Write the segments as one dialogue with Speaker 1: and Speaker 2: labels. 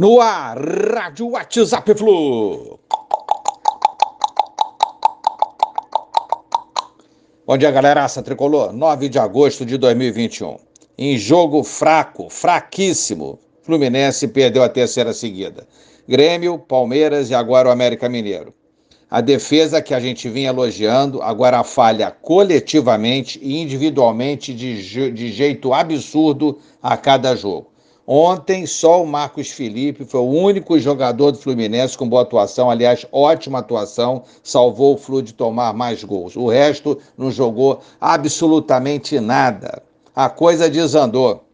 Speaker 1: No ar, Rádio WhatsApp Flu. Bom dia, galera. Aça Tricolor, 9 de agosto de 2021. Em jogo fraco, fraquíssimo, Fluminense perdeu a terceira seguida. Grêmio, Palmeiras e agora o América Mineiro. A defesa que a gente vinha elogiando agora falha coletivamente e individualmente de, de jeito absurdo a cada jogo. Ontem, só o Marcos Felipe foi o único jogador do Fluminense com boa atuação, aliás, ótima atuação, salvou o Flu de tomar mais gols. O resto não jogou absolutamente nada. A coisa desandou.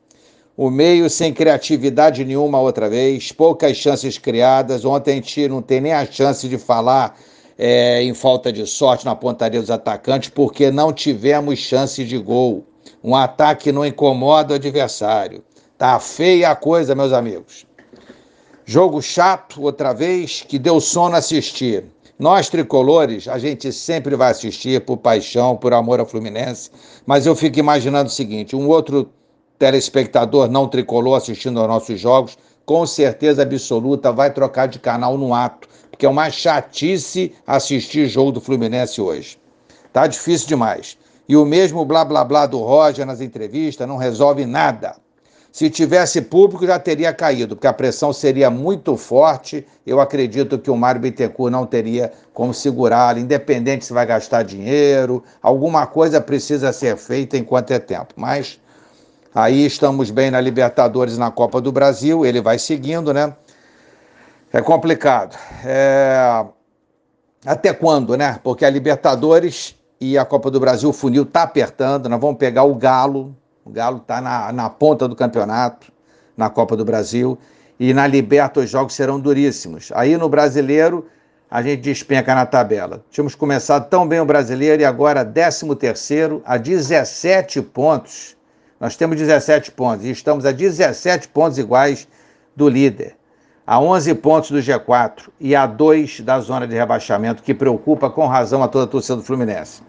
Speaker 1: O meio sem criatividade nenhuma outra vez, poucas chances criadas. Ontem a gente não tem nem a chance de falar é, em falta de sorte na pontaria dos atacantes, porque não tivemos chance de gol. Um ataque não incomoda o adversário. Tá feia a coisa, meus amigos. Jogo chato, outra vez, que deu sono assistir. Nós, tricolores, a gente sempre vai assistir por paixão, por amor ao Fluminense, mas eu fico imaginando o seguinte: um outro telespectador não tricolor assistindo aos nossos jogos, com certeza absoluta vai trocar de canal no ato, porque é uma chatice assistir jogo do Fluminense hoje. Tá difícil demais. E o mesmo blá blá blá do Roger nas entrevistas não resolve nada. Se tivesse público, já teria caído, porque a pressão seria muito forte. Eu acredito que o Mário Bittencourt não teria como segurá-lo, independente se vai gastar dinheiro, alguma coisa precisa ser feita enquanto é tempo. Mas aí estamos bem na Libertadores na Copa do Brasil, ele vai seguindo, né? É complicado. É... Até quando, né? Porque a Libertadores e a Copa do Brasil, o funil está apertando, nós vamos pegar o Galo, o Galo está na, na ponta do campeonato, na Copa do Brasil. E na Liberta os jogos serão duríssimos. Aí no brasileiro, a gente despenca na tabela. Tínhamos começado tão bem o brasileiro e agora 13 terceiro a 17 pontos. Nós temos 17 pontos e estamos a 17 pontos iguais do líder. A 11 pontos do G4 e a 2 da zona de rebaixamento, que preocupa com razão a toda a torcida do Fluminense.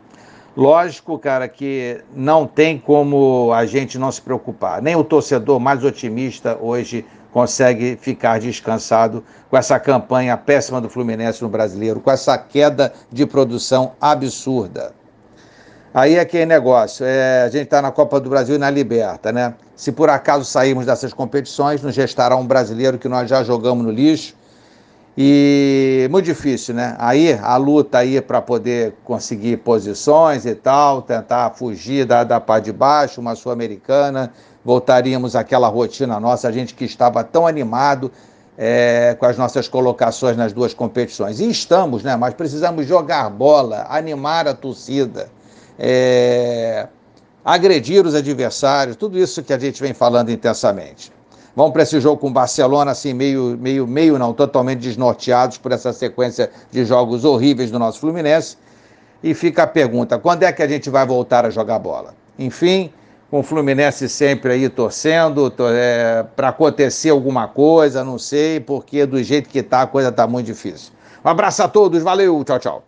Speaker 1: Lógico, cara, que não tem como a gente não se preocupar. Nem o torcedor mais otimista hoje consegue ficar descansado com essa campanha péssima do Fluminense no brasileiro, com essa queda de produção absurda. Aí é que é negócio. É, a gente está na Copa do Brasil e na Liberta, né? Se por acaso sairmos dessas competições, nos restará um brasileiro que nós já jogamos no lixo e muito difícil, né? Aí a luta aí para poder conseguir posições e tal, tentar fugir da, da pá de baixo, uma sul-americana, voltaríamos àquela rotina nossa, a gente que estava tão animado é, com as nossas colocações nas duas competições. E estamos, né? Mas precisamos jogar bola, animar a torcida, é, agredir os adversários, tudo isso que a gente vem falando intensamente. Vamos para esse jogo com o Barcelona, assim, meio, meio, meio não, totalmente desnorteados por essa sequência de jogos horríveis do nosso Fluminense. E fica a pergunta: quando é que a gente vai voltar a jogar bola? Enfim, com o Fluminense sempre aí torcendo é, para acontecer alguma coisa, não sei, porque do jeito que está a coisa está muito difícil. Um abraço a todos, valeu, tchau, tchau.